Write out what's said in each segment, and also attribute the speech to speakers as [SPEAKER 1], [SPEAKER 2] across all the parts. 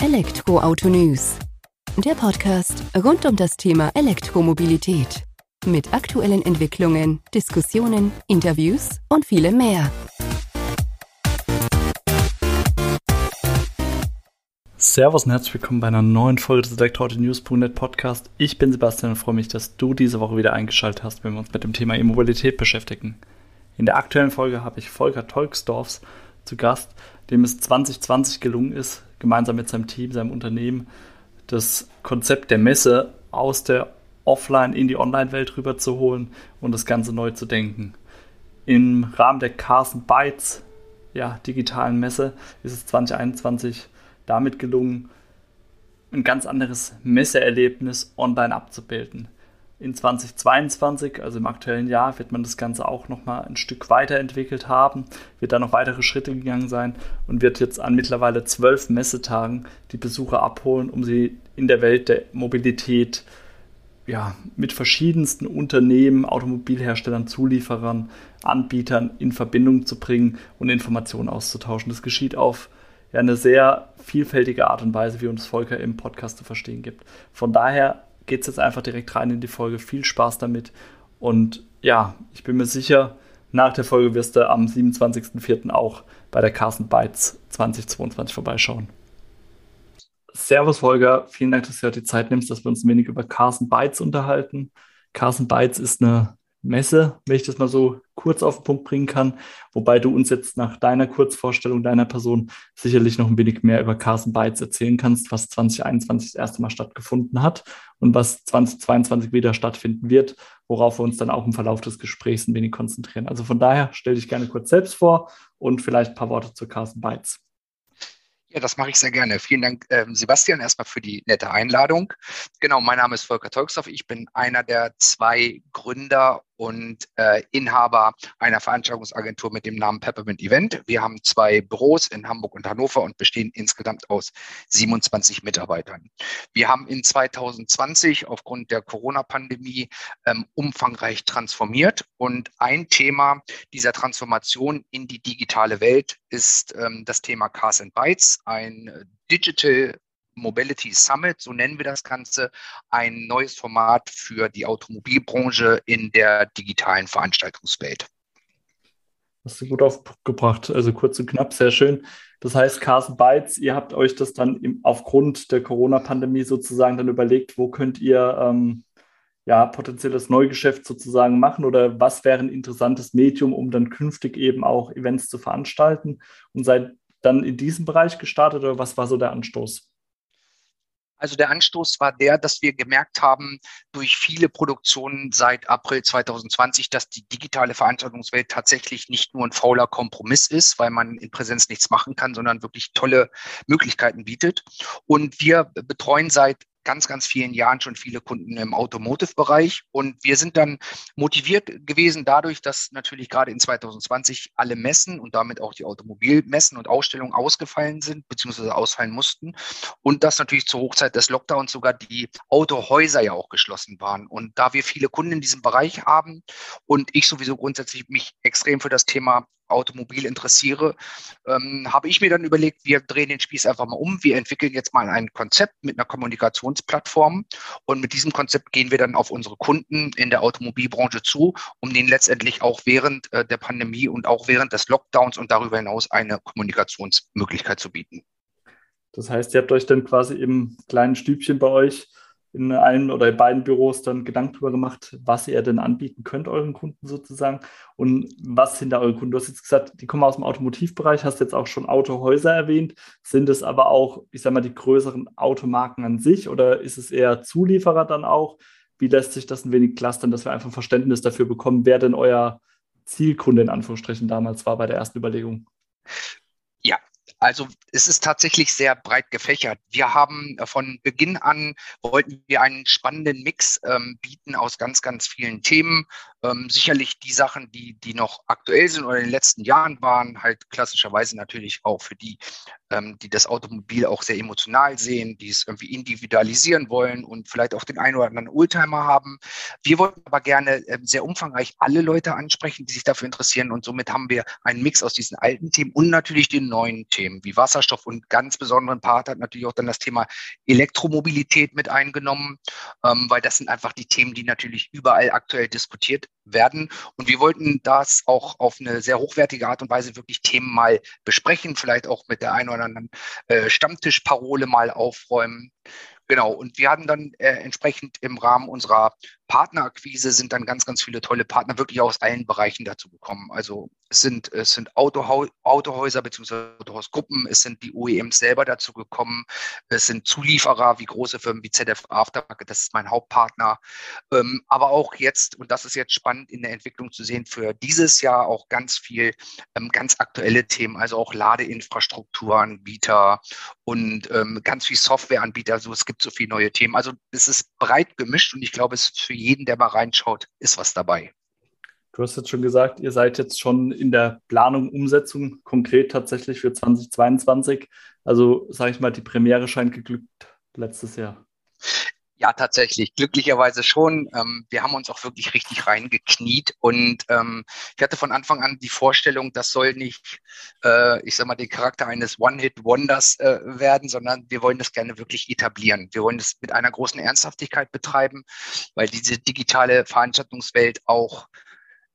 [SPEAKER 1] Elektroauto News. Der Podcast rund um das Thema Elektromobilität. Mit aktuellen Entwicklungen, Diskussionen, Interviews und vielem mehr.
[SPEAKER 2] Servus und herzlich willkommen bei einer neuen Folge des Elektroauto-News.net Podcast. Ich bin Sebastian und freue mich, dass du diese Woche wieder eingeschaltet hast, wenn wir uns mit dem Thema E-Mobilität beschäftigen. In der aktuellen Folge habe ich Volker Tolksdorfs zu Gast, dem es 2020 gelungen ist, gemeinsam mit seinem Team, seinem Unternehmen, das Konzept der Messe aus der Offline- in die Online-Welt rüberzuholen und das Ganze neu zu denken. Im Rahmen der Carson Bytes ja, digitalen Messe ist es 2021 damit gelungen, ein ganz anderes Messeerlebnis online abzubilden. In 2022, also im aktuellen Jahr, wird man das Ganze auch nochmal ein Stück weiterentwickelt haben, wird da noch weitere Schritte gegangen sein und wird jetzt an mittlerweile zwölf Messetagen die Besucher abholen, um sie in der Welt der Mobilität ja, mit verschiedensten Unternehmen, Automobilherstellern, Zulieferern, Anbietern in Verbindung zu bringen und Informationen auszutauschen. Das geschieht auf ja, eine sehr vielfältige Art und Weise, wie uns Volker im Podcast zu verstehen gibt. Von daher geht es jetzt einfach direkt rein in die Folge. Viel Spaß damit. Und ja, ich bin mir sicher, nach der Folge wirst du am 27.04. auch bei der Carsten Bytes 2022 vorbeischauen. Servus, Volker. Vielen Dank, dass du heute die Zeit nimmst, dass wir uns ein wenig über Carsten Bytes unterhalten. Carsten Bytes ist eine Messe, wenn ich das mal so kurz auf den Punkt bringen kann. Wobei du uns jetzt nach deiner Kurzvorstellung deiner Person sicherlich noch ein wenig mehr über Carson Bytes erzählen kannst, was 2021 das erste Mal stattgefunden hat und was 2022 wieder stattfinden wird, worauf wir uns dann auch im Verlauf des Gesprächs ein wenig konzentrieren. Also von daher stell dich gerne kurz selbst vor und vielleicht ein paar Worte zu Carson Bytes.
[SPEAKER 3] Ja, das mache ich sehr gerne. Vielen Dank, ähm, Sebastian, erstmal für die nette Einladung. Genau, mein Name ist Volker Tolksdorf. Ich bin einer der zwei Gründer und äh, Inhaber einer Veranstaltungsagentur mit dem Namen Peppermint Event. Wir haben zwei Büros in Hamburg und Hannover und bestehen insgesamt aus 27 Mitarbeitern. Wir haben in 2020 aufgrund der Corona-Pandemie ähm, umfangreich transformiert und ein Thema dieser Transformation in die digitale Welt ist ähm, das Thema Cars and Bytes, ein Digital Mobility Summit, so nennen wir das Ganze, ein neues Format für die Automobilbranche in der digitalen Veranstaltungswelt.
[SPEAKER 2] Hast du gut aufgebracht, also kurz und knapp, sehr schön. Das heißt, Carson Bytes, ihr habt euch das dann im, aufgrund der Corona-Pandemie sozusagen dann überlegt, wo könnt ihr ähm, ja potenzielles Neugeschäft sozusagen machen oder was wäre ein interessantes Medium, um dann künftig eben auch Events zu veranstalten und seid dann in diesem Bereich gestartet oder was war so der Anstoß?
[SPEAKER 3] Also der Anstoß war der, dass wir gemerkt haben, durch viele Produktionen seit April 2020, dass die digitale Veranstaltungswelt tatsächlich nicht nur ein fauler Kompromiss ist, weil man in Präsenz nichts machen kann, sondern wirklich tolle Möglichkeiten bietet. Und wir betreuen seit ganz, ganz vielen Jahren schon viele Kunden im Automotive-Bereich. Und wir sind dann motiviert gewesen dadurch, dass natürlich gerade in 2020 alle Messen und damit auch die Automobilmessen und Ausstellungen ausgefallen sind, beziehungsweise ausfallen mussten. Und dass natürlich zur Hochzeit des Lockdowns sogar die Autohäuser ja auch geschlossen waren. Und da wir viele Kunden in diesem Bereich haben und ich sowieso grundsätzlich mich extrem für das Thema Automobil interessiere, ähm, habe ich mir dann überlegt, wir drehen den Spieß einfach mal um. Wir entwickeln jetzt mal ein Konzept mit einer Kommunikationsplattform und mit diesem Konzept gehen wir dann auf unsere Kunden in der Automobilbranche zu, um denen letztendlich auch während äh, der Pandemie und auch während des Lockdowns und darüber hinaus eine Kommunikationsmöglichkeit zu bieten.
[SPEAKER 2] Das heißt, ihr habt euch dann quasi im kleinen Stübchen bei euch in einem oder in beiden Büros dann Gedanken darüber gemacht, was ihr denn anbieten könnt euren Kunden sozusagen und was hinter euren Kunden. Du hast jetzt gesagt, die kommen aus dem Automotivbereich, hast jetzt auch schon Autohäuser erwähnt. Sind es aber auch, ich sag mal, die größeren Automarken an sich oder ist es eher Zulieferer dann auch? Wie lässt sich das ein wenig clustern, dass wir einfach ein Verständnis dafür bekommen, wer denn euer Zielkunde in Anführungsstrichen damals war bei der ersten Überlegung?
[SPEAKER 3] Also es ist tatsächlich sehr breit gefächert. Wir haben äh, von Beginn an wollten wir einen spannenden Mix ähm, bieten aus ganz, ganz vielen Themen. Ähm, sicherlich die Sachen, die, die noch aktuell sind oder in den letzten Jahren waren, halt klassischerweise natürlich auch für die, ähm, die das Automobil auch sehr emotional sehen, die es irgendwie individualisieren wollen und vielleicht auch den einen oder anderen Oldtimer haben. Wir wollten aber gerne ähm, sehr umfangreich alle Leute ansprechen, die sich dafür interessieren und somit haben wir einen Mix aus diesen alten Themen und natürlich den neuen Themen wie Wasserstoff und ganz besonderen Part hat natürlich auch dann das Thema Elektromobilität mit eingenommen, ähm, weil das sind einfach die Themen, die natürlich überall aktuell diskutiert werden. Und wir wollten das auch auf eine sehr hochwertige Art und Weise wirklich Themen mal besprechen, vielleicht auch mit der einen oder anderen äh, Stammtischparole mal aufräumen. Genau, und wir hatten dann äh, entsprechend im Rahmen unserer Partnerakquise sind dann ganz, ganz viele tolle Partner wirklich aus allen Bereichen dazu gekommen. Also es sind, es sind Autohau Autohäuser bzw. Autohausgruppen, es sind die OEMs selber dazu gekommen, es sind Zulieferer wie große Firmen wie ZF Aftermarket, das ist mein Hauptpartner. Ähm, aber auch jetzt, und das ist jetzt spannend in der Entwicklung zu sehen, für dieses Jahr auch ganz viel ähm, ganz aktuelle Themen, also auch Ladeinfrastrukturanbieter und ähm, ganz viel Softwareanbieter. Also es gibt so viele neue Themen. Also es ist breit gemischt und ich glaube, es ist für jeden, der mal reinschaut, ist was dabei.
[SPEAKER 2] Du hast jetzt schon gesagt, ihr seid jetzt schon in der Planung, Umsetzung konkret tatsächlich für 2022. Also sage ich mal, die Premiere scheint geglückt letztes Jahr.
[SPEAKER 3] Ja, tatsächlich. Glücklicherweise schon. Ähm, wir haben uns auch wirklich richtig reingekniet und ähm, ich hatte von Anfang an die Vorstellung, das soll nicht, äh, ich sag mal, den Charakter eines One-Hit-Wonders äh, werden, sondern wir wollen das gerne wirklich etablieren. Wir wollen das mit einer großen Ernsthaftigkeit betreiben, weil diese digitale Veranstaltungswelt auch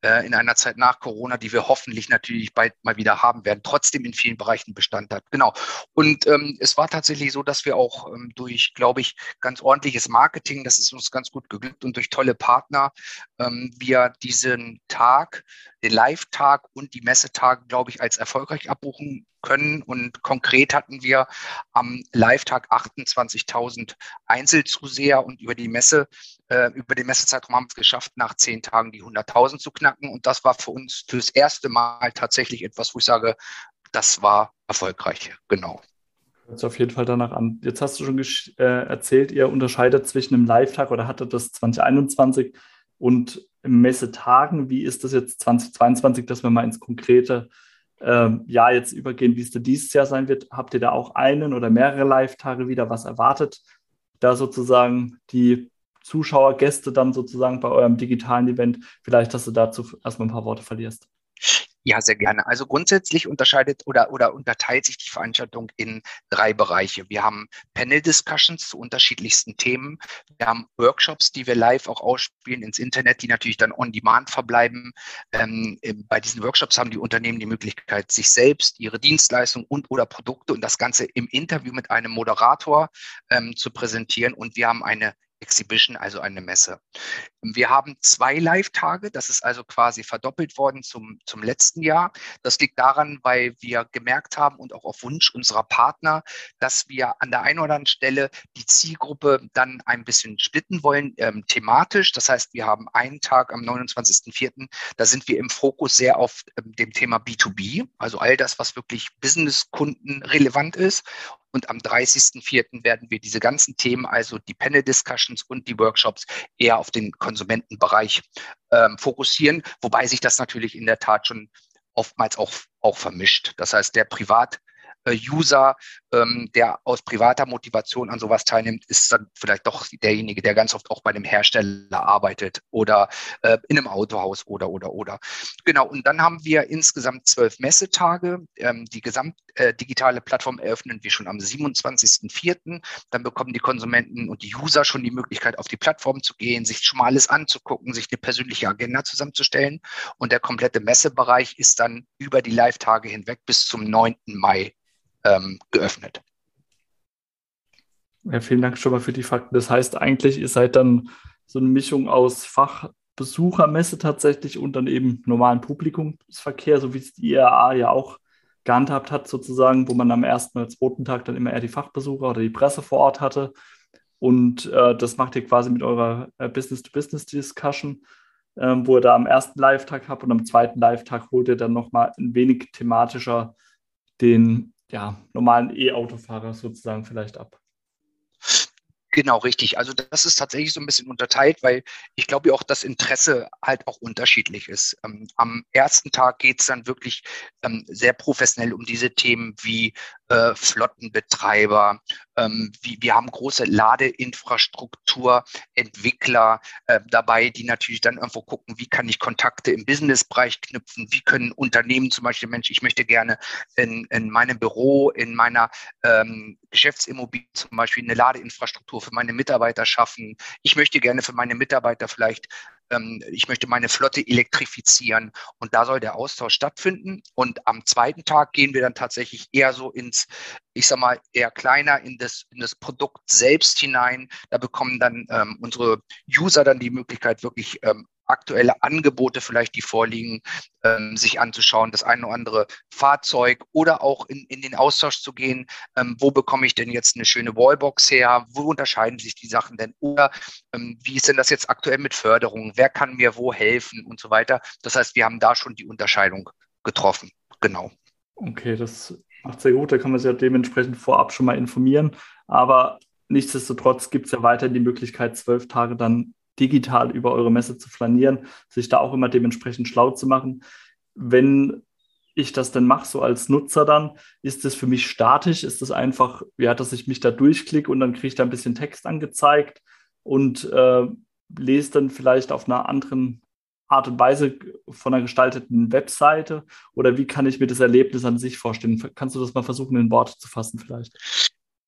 [SPEAKER 3] in einer Zeit nach Corona, die wir hoffentlich natürlich bald mal wieder haben werden, trotzdem in vielen Bereichen Bestand hat. Genau. Und ähm, es war tatsächlich so, dass wir auch ähm, durch, glaube ich, ganz ordentliches Marketing, das ist uns ganz gut geglückt und durch tolle Partner, ähm, wir diesen Tag, den Live-Tag und die Messetage, glaube ich, als erfolgreich abbuchen können. Und konkret hatten wir am Live-Tag 28.000 Einzelzuseher und über die Messe, äh, über den Messezeitraum haben wir es geschafft, nach zehn Tagen die 100.000 zu knacken. Und das war für uns fürs erste Mal tatsächlich etwas, wo ich sage, das war erfolgreich. Genau.
[SPEAKER 2] Hört sich auf jeden Fall danach an. Jetzt hast du schon äh, erzählt, ihr unterscheidet zwischen einem Live-Tag oder hattet das 2021 und Messetagen. Wie ist das jetzt 2022, dass wir mal ins konkrete ähm, Jahr jetzt übergehen, wie es da dieses Jahr sein wird. Habt ihr da auch einen oder mehrere Live-Tage wieder? Was erwartet da sozusagen die Zuschauer, Gäste dann sozusagen bei eurem digitalen Event? Vielleicht, dass du dazu erstmal ein paar Worte verlierst.
[SPEAKER 3] Ja, sehr gerne. Also grundsätzlich unterscheidet oder, oder unterteilt sich die Veranstaltung in drei Bereiche. Wir haben Panel-Discussions zu unterschiedlichsten Themen. Wir haben Workshops, die wir live auch ausspielen ins Internet, die natürlich dann on demand verbleiben. Ähm, bei diesen Workshops haben die Unternehmen die Möglichkeit, sich selbst, ihre Dienstleistungen und oder Produkte und das Ganze im Interview mit einem Moderator ähm, zu präsentieren. Und wir haben eine Exhibition, also eine Messe. Wir haben zwei Live-Tage, das ist also quasi verdoppelt worden zum, zum letzten Jahr. Das liegt daran, weil wir gemerkt haben und auch auf Wunsch unserer Partner, dass wir an der einen oder anderen Stelle die Zielgruppe dann ein bisschen splitten wollen, ähm, thematisch. Das heißt, wir haben einen Tag am 29.04., da sind wir im Fokus sehr auf ähm, dem Thema B2B, also all das, was wirklich Business-Kunden relevant ist. Und am 30.04. werden wir diese ganzen Themen, also die Panel-Discussions und die Workshops, eher auf den Konsumentenbereich ähm, fokussieren, wobei sich das natürlich in der Tat schon oftmals auch, auch vermischt. Das heißt, der Privat- äh, User, ähm, der aus privater Motivation an sowas teilnimmt, ist dann vielleicht doch derjenige, der ganz oft auch bei einem Hersteller arbeitet oder äh, in einem Autohaus oder oder oder. Genau, und dann haben wir insgesamt zwölf Messetage. Ähm, die gesamt äh, digitale Plattform eröffnen wir schon am 27.04. Dann bekommen die Konsumenten und die User schon die Möglichkeit, auf die Plattform zu gehen, sich schon mal alles anzugucken, sich eine persönliche Agenda zusammenzustellen. Und der komplette Messebereich ist dann über die Live-Tage hinweg bis zum 9. Mai ähm, geöffnet.
[SPEAKER 2] Ja, vielen Dank schon mal für die Fakten. Das heißt eigentlich, ihr seid dann so eine Mischung aus Fachbesuchermesse tatsächlich und dann eben normalen Publikumsverkehr, so wie es die IAA ja auch gehandhabt hat, sozusagen, wo man am ersten oder zweiten Tag dann immer eher die Fachbesucher oder die Presse vor Ort hatte. Und äh, das macht ihr quasi mit eurer äh, Business-to-Business-Discussion, äh, wo ihr da am ersten Live-Tag habt und am zweiten Live-Tag holt ihr dann nochmal ein wenig thematischer den ja, normalen E-Autofahrer sozusagen vielleicht ab.
[SPEAKER 3] Genau, richtig. Also das ist tatsächlich so ein bisschen unterteilt, weil ich glaube auch das Interesse halt auch unterschiedlich ist. Ähm, am ersten Tag geht es dann wirklich ähm, sehr professionell um diese Themen wie äh, Flottenbetreiber. Ähm, wie, wir haben große Ladeinfrastrukturentwickler äh, dabei, die natürlich dann irgendwo gucken, wie kann ich Kontakte im Businessbereich knüpfen, wie können Unternehmen zum Beispiel, Mensch, ich möchte gerne in, in meinem Büro, in meiner ähm, Geschäftsimmobilie zum Beispiel eine Ladeinfrastruktur für meine Mitarbeiter schaffen. Ich möchte gerne für meine Mitarbeiter vielleicht ähm, ich möchte meine Flotte elektrifizieren und da soll der Austausch stattfinden. Und am zweiten Tag gehen wir dann tatsächlich eher so ins, ich sag mal, eher kleiner in das, in das Produkt selbst hinein. Da bekommen dann ähm, unsere User dann die Möglichkeit, wirklich ähm, aktuelle Angebote vielleicht, die vorliegen, ähm, sich anzuschauen, das eine oder andere Fahrzeug oder auch in, in den Austausch zu gehen, ähm, wo bekomme ich denn jetzt eine schöne Wallbox her, wo unterscheiden sich die Sachen denn oder ähm, wie ist denn das jetzt aktuell mit Förderung, wer kann mir wo helfen und so weiter. Das heißt, wir haben da schon die Unterscheidung getroffen. Genau.
[SPEAKER 2] Okay, das macht sehr gut, da kann man sich ja dementsprechend vorab schon mal informieren, aber Nichtsdestotrotz gibt es ja weiterhin die Möglichkeit, zwölf Tage dann digital über eure Messe zu flanieren, sich da auch immer dementsprechend schlau zu machen. Wenn ich das denn mache, so als Nutzer dann, ist das für mich statisch? Ist das einfach, ja, dass ich mich da durchklicke und dann kriege ich da ein bisschen Text angezeigt und äh, lese dann vielleicht auf einer anderen Art und Weise von einer gestalteten Webseite? Oder wie kann ich mir das Erlebnis an sich vorstellen? Kannst du das mal versuchen, in Worte zu fassen vielleicht?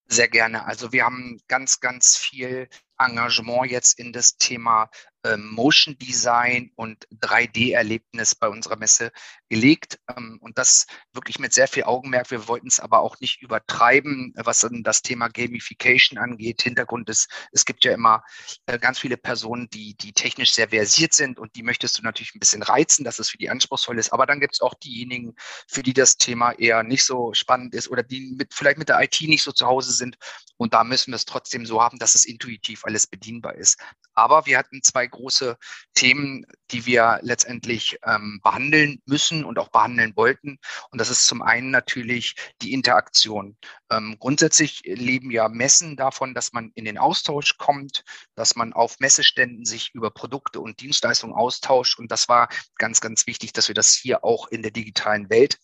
[SPEAKER 3] Sehr gerne. Also wir haben ganz, ganz viel Engagement jetzt in das Thema äh, Motion Design und 3D-Erlebnis bei unserer Messe gelegt ähm, und das wirklich mit sehr viel Augenmerk. Wir wollten es aber auch nicht übertreiben, was dann das Thema Gamification angeht. Hintergrund ist, es gibt ja immer äh, ganz viele Personen, die, die technisch sehr versiert sind und die möchtest du natürlich ein bisschen reizen, dass es für die anspruchsvoll ist. Aber dann gibt es auch diejenigen, für die das Thema eher nicht so spannend ist oder die mit, vielleicht mit der IT nicht so zu Hause sind. Und da müssen wir es trotzdem so haben, dass es intuitiv alles bedienbar ist. Aber wir hatten zwei große Themen, die wir letztendlich ähm, behandeln müssen und auch behandeln wollten. Und das ist zum einen natürlich die Interaktion. Ähm, grundsätzlich leben ja Messen davon, dass man in den Austausch kommt, dass man auf Messeständen sich über Produkte und Dienstleistungen austauscht. Und das war ganz, ganz wichtig, dass wir das hier auch in der digitalen Welt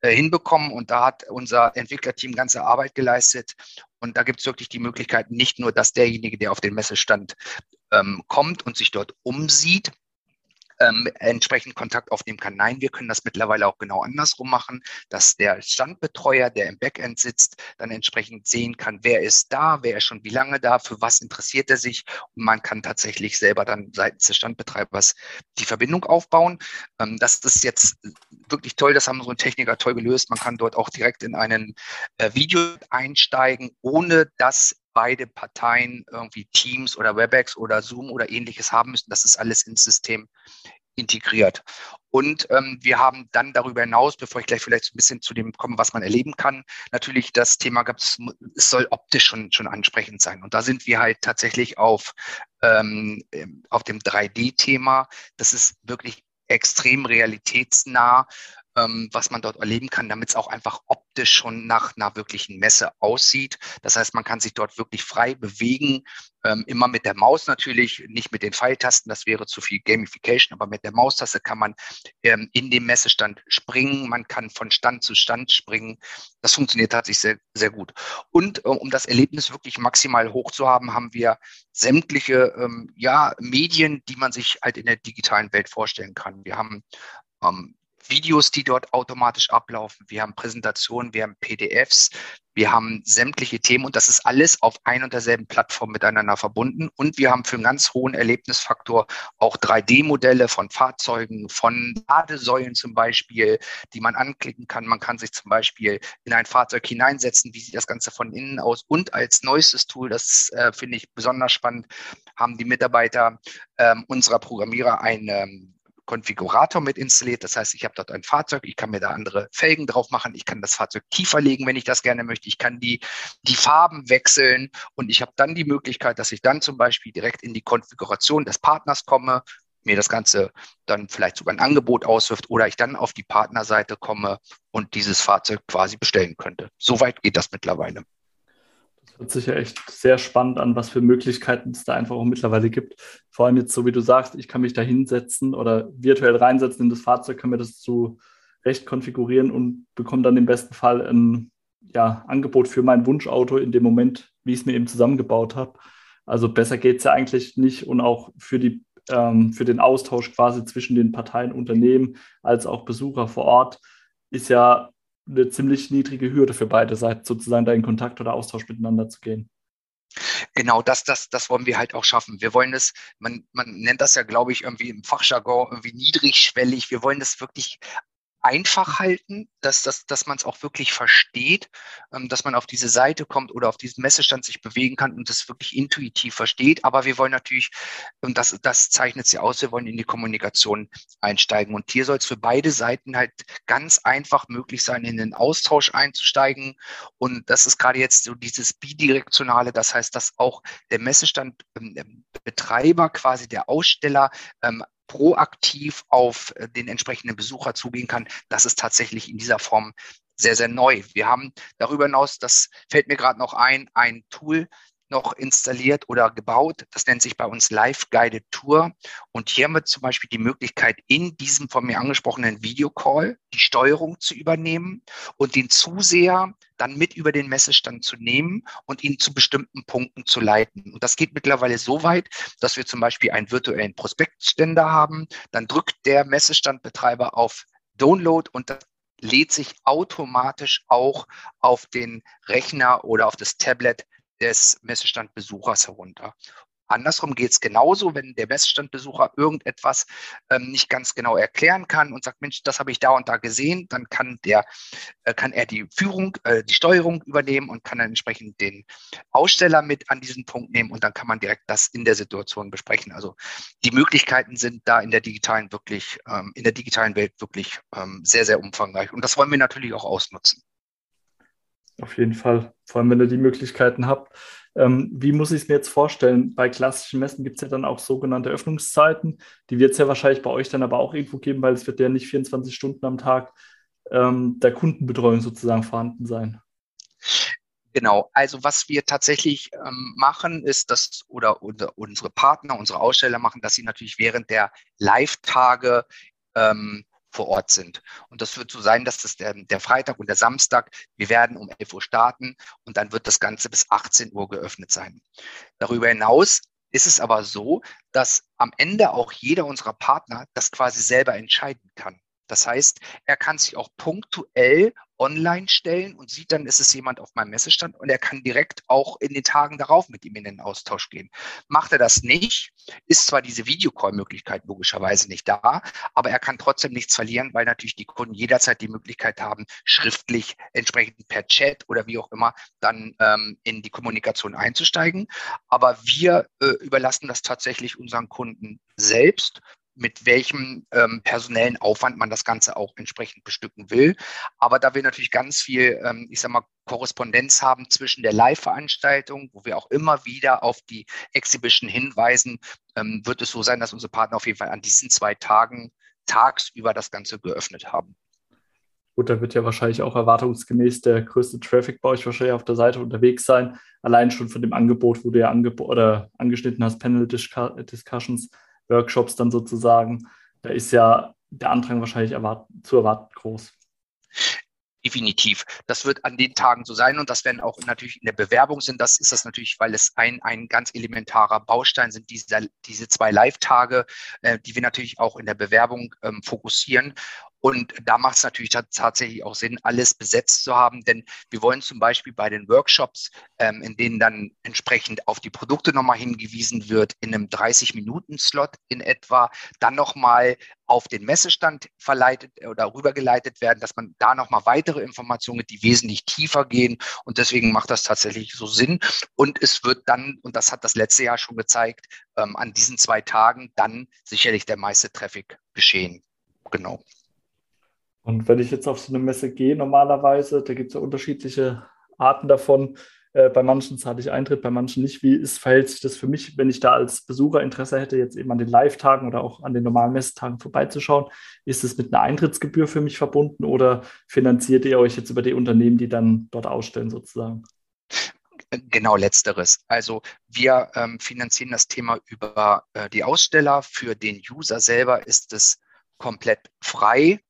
[SPEAKER 3] äh, hinbekommen. Und da hat unser Entwicklerteam ganze Arbeit geleistet. Und da gibt es wirklich die Möglichkeit, nicht nur, dass derjenige, der auf den Messestand ähm, kommt und sich dort umsieht, ähm, entsprechend Kontakt aufnehmen kann. Nein, wir können das mittlerweile auch genau andersrum machen, dass der Standbetreuer, der im Backend sitzt, dann entsprechend sehen kann, wer ist da, wer ist schon wie lange da, für was interessiert er sich und man kann tatsächlich selber dann seitens des Standbetreibers die Verbindung aufbauen. Ähm, das ist jetzt wirklich toll, das haben unsere Techniker toll gelöst. Man kann dort auch direkt in einen äh, Video einsteigen, ohne dass beide Parteien irgendwie Teams oder WebEx oder Zoom oder ähnliches haben müssen. Das ist alles ins System integriert. Und ähm, wir haben dann darüber hinaus, bevor ich gleich vielleicht ein bisschen zu dem komme, was man erleben kann, natürlich das Thema gab es, es soll optisch schon, schon ansprechend sein. Und da sind wir halt tatsächlich auf, ähm, auf dem 3D-Thema. Das ist wirklich extrem realitätsnah ähm, was man dort erleben kann, damit es auch einfach optisch schon nach einer wirklichen Messe aussieht. Das heißt, man kann sich dort wirklich frei bewegen, ähm, immer mit der Maus natürlich, nicht mit den Pfeiltasten, das wäre zu viel Gamification, aber mit der Maustaste kann man ähm, in dem Messestand springen, man kann von Stand zu Stand springen. Das funktioniert tatsächlich sehr, sehr gut. Und äh, um das Erlebnis wirklich maximal hoch zu haben, haben wir sämtliche ähm, ja, Medien, die man sich halt in der digitalen Welt vorstellen kann. Wir haben ähm, Videos, die dort automatisch ablaufen. Wir haben Präsentationen, wir haben PDFs, wir haben sämtliche Themen und das ist alles auf ein und derselben Plattform miteinander verbunden. Und wir haben für einen ganz hohen Erlebnisfaktor auch 3D-Modelle von Fahrzeugen, von Ladesäulen zum Beispiel, die man anklicken kann. Man kann sich zum Beispiel in ein Fahrzeug hineinsetzen, wie sieht das Ganze von innen aus. Und als neuestes Tool, das äh, finde ich besonders spannend, haben die Mitarbeiter ähm, unserer Programmierer ein ähm, Konfigurator mit installiert. Das heißt, ich habe dort ein Fahrzeug, ich kann mir da andere Felgen drauf machen, ich kann das Fahrzeug tiefer legen, wenn ich das gerne möchte, ich kann die, die Farben wechseln und ich habe dann die Möglichkeit, dass ich dann zum Beispiel direkt in die Konfiguration des Partners komme, mir das Ganze dann vielleicht sogar ein Angebot auswirft oder ich dann auf die Partnerseite komme und dieses Fahrzeug quasi bestellen könnte. Soweit geht das mittlerweile.
[SPEAKER 2] Das hört sich ja echt sehr spannend an, was für Möglichkeiten es da einfach auch mittlerweile gibt. Vor allem jetzt, so wie du sagst, ich kann mich da hinsetzen oder virtuell reinsetzen in das Fahrzeug, kann mir das zu Recht konfigurieren und bekomme dann im besten Fall ein ja, Angebot für mein Wunschauto in dem Moment, wie ich es mir eben zusammengebaut habe. Also besser geht es ja eigentlich nicht und auch für, die, ähm, für den Austausch quasi zwischen den Parteien, Unternehmen als auch Besucher vor Ort ist ja eine ziemlich niedrige Hürde für beide Seiten, sozusagen da in Kontakt oder Austausch miteinander zu gehen.
[SPEAKER 3] Genau, das, das, das wollen wir halt auch schaffen. Wir wollen es, man, man nennt das ja, glaube ich, irgendwie im Fachjargon irgendwie niedrigschwellig. Wir wollen es wirklich einfach halten, dass, dass, dass man es auch wirklich versteht, ähm, dass man auf diese Seite kommt oder auf diesen Messestand sich bewegen kann und das wirklich intuitiv versteht. Aber wir wollen natürlich, und das, das zeichnet sie aus, wir wollen in die Kommunikation einsteigen. Und hier soll es für beide Seiten halt ganz einfach möglich sein, in den Austausch einzusteigen. Und das ist gerade jetzt so dieses bidirektionale, das heißt, dass auch der Messestandbetreiber, ähm, quasi der Aussteller, ähm, proaktiv auf äh, den entsprechenden Besucher zugehen kann, das ist tatsächlich in dieser Form sehr, sehr neu. Wir haben darüber hinaus, das fällt mir gerade noch ein, ein Tool, noch installiert oder gebaut. Das nennt sich bei uns Live Guided Tour. Und hier haben wir zum Beispiel die Möglichkeit, in diesem von mir angesprochenen Videocall die Steuerung zu übernehmen und den Zuseher dann mit über den Messestand zu nehmen und ihn zu bestimmten Punkten zu leiten. Und das geht mittlerweile so weit, dass wir zum Beispiel einen virtuellen Prospektständer haben. Dann drückt der Messestandbetreiber auf Download und das lädt sich automatisch auch auf den Rechner oder auf das Tablet des Messestandbesuchers herunter. Andersrum geht es genauso, wenn der Messstandbesucher irgendetwas ähm, nicht ganz genau erklären kann und sagt, Mensch, das habe ich da und da gesehen, dann kann der, äh, kann er die Führung, äh, die Steuerung übernehmen und kann dann entsprechend den Aussteller mit an diesen Punkt nehmen und dann kann man direkt das in der Situation besprechen. Also die Möglichkeiten sind da in der digitalen wirklich, ähm, in der digitalen Welt wirklich ähm, sehr, sehr umfangreich. Und das wollen wir natürlich auch ausnutzen.
[SPEAKER 2] Auf jeden Fall, vor allem wenn ihr die Möglichkeiten habt. Ähm, wie muss ich es mir jetzt vorstellen? Bei klassischen Messen gibt es ja dann auch sogenannte Öffnungszeiten. Die wird es ja wahrscheinlich bei euch dann aber auch irgendwo geben, weil es wird ja nicht 24 Stunden am Tag ähm, der Kundenbetreuung sozusagen vorhanden sein.
[SPEAKER 3] Genau, also was wir tatsächlich ähm, machen, ist, dass oder, oder, unsere Partner, unsere Aussteller machen, dass sie natürlich während der Live-Tage ähm, vor Ort sind. Und das wird so sein, dass das der, der Freitag und der Samstag, wir werden um 11 Uhr starten und dann wird das Ganze bis 18 Uhr geöffnet sein. Darüber hinaus ist es aber so, dass am Ende auch jeder unserer Partner das quasi selber entscheiden kann. Das heißt, er kann sich auch punktuell online stellen und sieht dann, ist es jemand auf meinem Messestand und er kann direkt auch in den Tagen darauf mit ihm in den Austausch gehen. Macht er das nicht, ist zwar diese Videocall-Möglichkeit logischerweise nicht da, aber er kann trotzdem nichts verlieren, weil natürlich die Kunden jederzeit die Möglichkeit haben, schriftlich entsprechend per Chat oder wie auch immer dann ähm, in die Kommunikation einzusteigen. Aber wir äh, überlassen das tatsächlich unseren Kunden selbst mit welchem ähm, personellen Aufwand man das Ganze auch entsprechend bestücken will. Aber da wir natürlich ganz viel, ähm, ich sag mal, Korrespondenz haben zwischen der Live-Veranstaltung, wo wir auch immer wieder auf die Exhibition hinweisen, ähm, wird es so sein, dass unsere Partner auf jeden Fall an diesen zwei Tagen tagsüber das Ganze geöffnet haben.
[SPEAKER 2] Gut, da wird ja wahrscheinlich auch erwartungsgemäß der größte Traffic bei euch wahrscheinlich auf der Seite unterwegs sein. Allein schon von dem Angebot, wo du ja angeb oder angeschnitten hast, Panel Discussions Workshops dann sozusagen, da ist ja der Andrang wahrscheinlich erwart zu erwarten groß.
[SPEAKER 3] Definitiv. Das wird an den Tagen so sein und das werden auch natürlich in der Bewerbung sind. Das ist das natürlich, weil es ein, ein ganz elementarer Baustein sind, diese, diese zwei Live-Tage, äh, die wir natürlich auch in der Bewerbung ähm, fokussieren. Und da macht es natürlich tatsächlich auch Sinn, alles besetzt zu haben, denn wir wollen zum Beispiel bei den Workshops, ähm, in denen dann entsprechend auf die Produkte nochmal hingewiesen wird, in einem 30-Minuten-Slot in etwa, dann nochmal auf den Messestand verleitet oder rübergeleitet werden, dass man da nochmal weitere Informationen, die wesentlich tiefer gehen. Und deswegen macht das tatsächlich so Sinn. Und es wird dann, und das hat das letzte Jahr schon gezeigt, ähm, an diesen zwei Tagen dann sicherlich der meiste Traffic geschehen. Genau.
[SPEAKER 2] Und wenn ich jetzt auf so eine Messe gehe, normalerweise, da gibt es ja unterschiedliche Arten davon. Äh, bei manchen zahle ich Eintritt, bei manchen nicht. Wie ist, verhält sich das für mich, wenn ich da als Besucher Interesse hätte, jetzt eben an den Live-Tagen oder auch an den normalen Messetagen vorbeizuschauen? Ist es mit einer Eintrittsgebühr für mich verbunden oder finanziert ihr euch jetzt über die Unternehmen, die dann dort ausstellen sozusagen?
[SPEAKER 3] Genau letzteres. Also wir ähm, finanzieren das Thema über äh, die Aussteller. Für den User selber ist es komplett frei.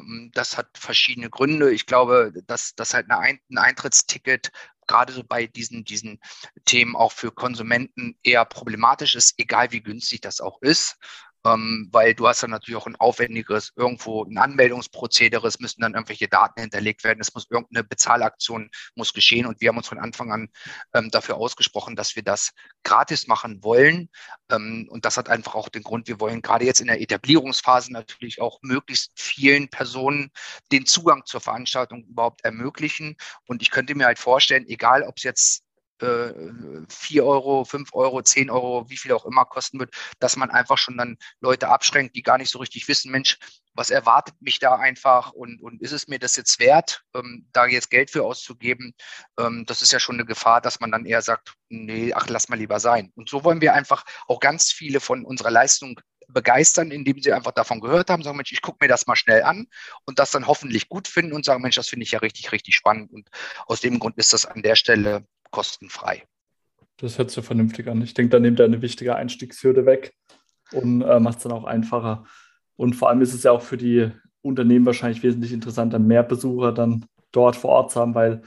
[SPEAKER 3] Ähm, das hat verschiedene Gründe. Ich glaube, dass das halt ein Eintrittsticket gerade so bei diesen, diesen Themen auch für Konsumenten eher problematisch ist, egal wie günstig das auch ist ähm, weil du hast dann natürlich auch ein aufwendigeres, irgendwo ein Anmeldungsprozedere, es müssen dann irgendwelche Daten hinterlegt werden, es muss irgendeine Bezahlaktion muss geschehen und wir haben uns von Anfang an ähm, dafür ausgesprochen, dass wir das gratis machen wollen. Ähm, und das hat einfach auch den Grund, wir wollen gerade jetzt in der Etablierungsphase natürlich auch möglichst vielen Personen den Zugang zur Veranstaltung überhaupt ermöglichen. Und ich könnte mir halt vorstellen, egal ob es jetzt 4 Euro, 5 Euro, 10 Euro, wie viel auch immer kosten wird, dass man einfach schon dann Leute abschränkt, die gar nicht so richtig wissen, Mensch, was erwartet mich da einfach und, und ist es mir das jetzt wert, ähm, da jetzt Geld für auszugeben? Ähm, das ist ja schon eine Gefahr, dass man dann eher sagt, nee, ach, lass mal lieber sein. Und so wollen wir einfach auch ganz viele von unserer Leistung begeistern, indem sie einfach davon gehört haben, sagen, Mensch, ich gucke mir das mal schnell an und das dann hoffentlich gut finden und sagen, Mensch, das finde ich ja richtig, richtig spannend. Und aus dem Grund ist das an der Stelle kostenfrei.
[SPEAKER 2] Das hört sich vernünftig an. Ich denke, da nimmt er eine wichtige Einstiegshürde weg und äh, macht es dann auch einfacher. Und vor allem ist es ja auch für die Unternehmen wahrscheinlich wesentlich interessanter, mehr Besucher dann dort vor Ort zu haben, weil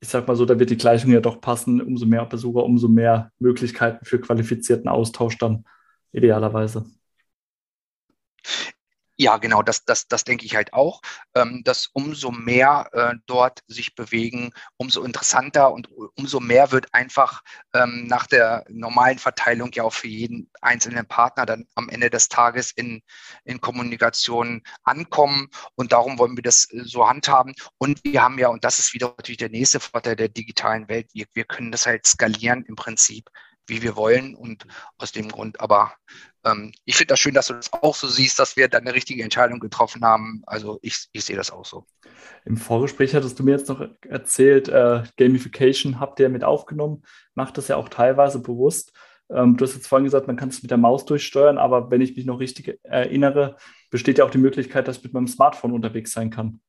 [SPEAKER 2] ich sag mal so, da wird die Gleichung ja doch passen. Umso mehr Besucher, umso mehr Möglichkeiten für qualifizierten Austausch dann idealerweise.
[SPEAKER 3] Ja, genau, das, das, das denke ich halt auch, ähm, dass umso mehr äh, dort sich bewegen, umso interessanter und umso mehr wird einfach ähm, nach der normalen Verteilung ja auch für jeden einzelnen Partner dann am Ende des Tages in, in Kommunikation ankommen. Und darum wollen wir das äh, so handhaben. Und wir haben ja, und das ist wieder natürlich der nächste Vorteil der digitalen Welt, wir, wir können das halt skalieren im Prinzip wie wir wollen. Und aus dem Grund, aber ähm, ich finde das schön, dass du das auch so siehst, dass wir da eine richtige Entscheidung getroffen haben. Also ich, ich sehe das auch so.
[SPEAKER 2] Im Vorgespräch hattest du mir jetzt noch erzählt, äh, Gamification habt ihr mit aufgenommen, macht das ja auch teilweise bewusst. Ähm, du hast jetzt vorhin gesagt, man kann es mit der Maus durchsteuern, aber wenn ich mich noch richtig erinnere, besteht ja auch die Möglichkeit, dass ich mit meinem Smartphone unterwegs sein kann.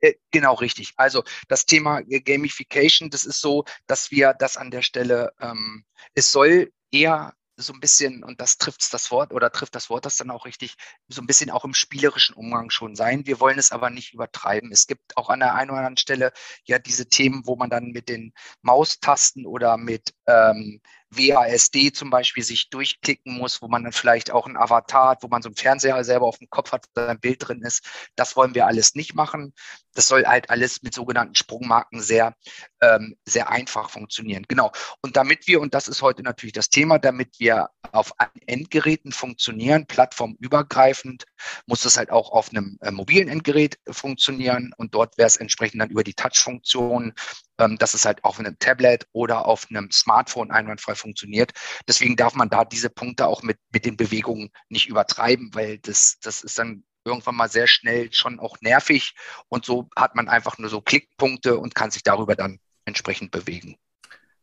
[SPEAKER 3] Äh, genau richtig. Also das Thema Gamification, das ist so, dass wir das an der Stelle, ähm, es soll eher so ein bisschen, und das trifft das Wort oder trifft das Wort das dann auch richtig, so ein bisschen auch im spielerischen Umgang schon sein. Wir wollen es aber nicht übertreiben. Es gibt auch an der einen oder anderen Stelle ja diese Themen, wo man dann mit den Maustasten oder mit ähm, WASD zum Beispiel sich durchklicken muss, wo man dann vielleicht auch ein Avatar hat, wo man so einen Fernseher selber auf dem Kopf hat, da ein Bild drin ist. Das wollen wir alles nicht machen. Das soll halt alles mit sogenannten Sprungmarken sehr, ähm, sehr einfach funktionieren. Genau. Und damit wir, und das ist heute natürlich das Thema, damit wir auf Endgeräten funktionieren, plattformübergreifend, muss das halt auch auf einem äh, mobilen Endgerät funktionieren. Und dort wäre es entsprechend dann über die Touch-Funktion ähm, dass es halt auf einem Tablet oder auf einem Smartphone einwandfrei funktioniert. Deswegen darf man da diese Punkte auch mit, mit den Bewegungen nicht übertreiben, weil das, das ist dann irgendwann mal sehr schnell schon auch nervig und so hat man einfach nur so Klickpunkte und kann sich darüber dann entsprechend bewegen.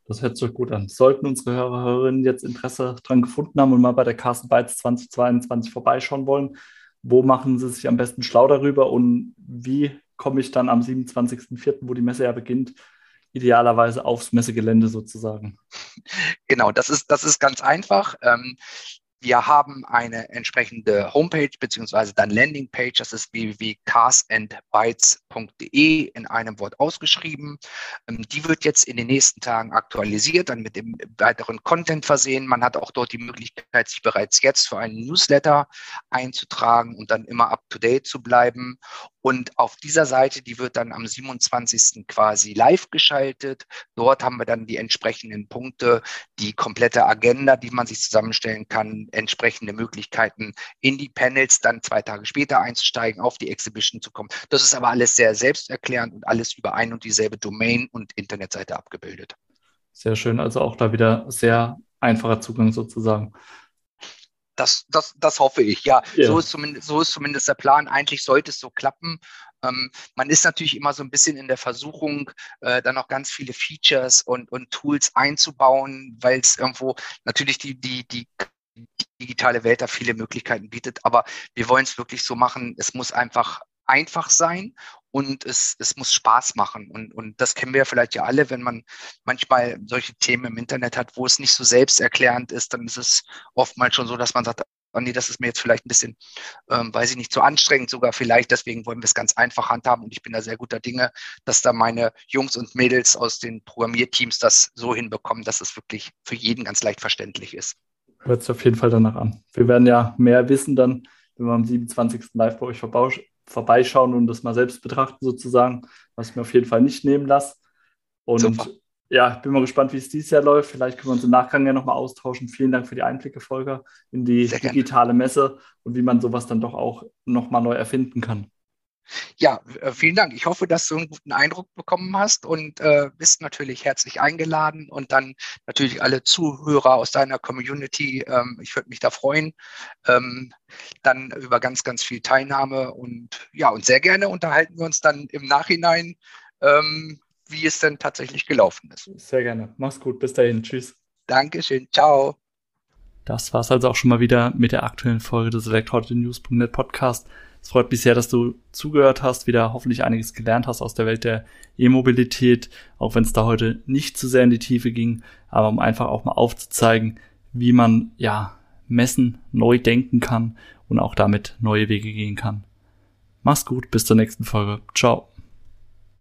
[SPEAKER 2] Das hört sich gut an. Sollten unsere Hörer, Hörerinnen jetzt Interesse daran gefunden haben und mal bei der Carsten Bytes 2022 vorbeischauen wollen, wo machen sie sich am besten schlau darüber und wie komme ich dann am 27.04., wo die Messe ja beginnt, idealerweise aufs Messegelände sozusagen?
[SPEAKER 3] Genau, das ist, das ist ganz einfach. Ähm, wir haben eine entsprechende Homepage beziehungsweise dann Landingpage, das ist www.carsandbytes.de in einem Wort ausgeschrieben. Ähm, die wird jetzt in den nächsten Tagen aktualisiert, dann mit dem weiteren Content versehen. Man hat auch dort die Möglichkeit, sich bereits jetzt für einen Newsletter einzutragen und dann immer up-to-date zu bleiben. Und auf dieser Seite, die wird dann am 27. quasi live geschaltet. Dort haben wir dann die entsprechenden Punkte, die komplette Agenda, die man sich zusammenstellen kann, entsprechende Möglichkeiten in die Panels, dann zwei Tage später einzusteigen, auf die Exhibition zu kommen. Das ist aber alles sehr selbsterklärend und alles über ein und dieselbe Domain und Internetseite abgebildet.
[SPEAKER 2] Sehr schön, also auch da wieder sehr einfacher Zugang sozusagen.
[SPEAKER 3] Das, das, das hoffe ich, ja. ja. So, ist zumindest, so ist zumindest der Plan. Eigentlich sollte es so klappen. Ähm, man ist natürlich immer so ein bisschen in der Versuchung, äh, dann noch ganz viele Features und, und Tools einzubauen, weil es irgendwo natürlich die, die, die digitale Welt da viele Möglichkeiten bietet. Aber wir wollen es wirklich so machen. Es muss einfach einfach sein und es, es muss Spaß machen. Und, und das kennen wir ja vielleicht ja alle, wenn man manchmal solche Themen im Internet hat, wo es nicht so selbsterklärend ist, dann ist es oftmals schon so, dass man sagt, oh nee, das ist mir jetzt vielleicht ein bisschen, ähm, weiß ich nicht, zu anstrengend sogar vielleicht. Deswegen wollen wir es ganz einfach handhaben und ich bin da sehr guter Dinge, dass da meine Jungs und Mädels aus den Programmierteams das so hinbekommen, dass es wirklich für jeden ganz leicht verständlich ist.
[SPEAKER 2] Hört sich auf jeden Fall danach an. Wir werden ja mehr wissen dann, wenn wir am 27. live bei euch vorbeischauen und das mal selbst betrachten sozusagen, was ich mir auf jeden Fall nicht nehmen lasse. Und Super ja, bin mal gespannt, wie es dieses Jahr läuft. Vielleicht können wir uns im Nachgang ja nochmal austauschen. Vielen Dank für die Einblicke, Volker, in die digitale. Messe und wie man sowas dann doch auch nochmal neu erfinden kann.
[SPEAKER 3] Ja, äh, vielen Dank. Ich hoffe, dass du einen guten Eindruck bekommen hast und äh, bist natürlich herzlich eingeladen und dann natürlich alle Zuhörer aus deiner Community. Ähm, ich würde mich da freuen. Ähm, dann über ganz, ganz viel Teilnahme und ja, und sehr gerne unterhalten wir uns dann im Nachhinein. Ähm, wie es denn tatsächlich gelaufen ist.
[SPEAKER 2] Sehr gerne. Mach's gut. Bis dahin. Tschüss.
[SPEAKER 3] Dankeschön. Ciao.
[SPEAKER 2] Das war's also auch schon mal wieder mit der aktuellen Folge des elektroautonews.net Podcast. Es freut mich sehr, dass du zugehört hast, wieder hoffentlich einiges gelernt hast aus der Welt der E-Mobilität, auch wenn es da heute nicht zu sehr in die Tiefe ging, aber um einfach auch mal aufzuzeigen, wie man ja Messen neu denken kann und auch damit neue Wege gehen kann. Mach's gut, bis zur nächsten Folge. Ciao.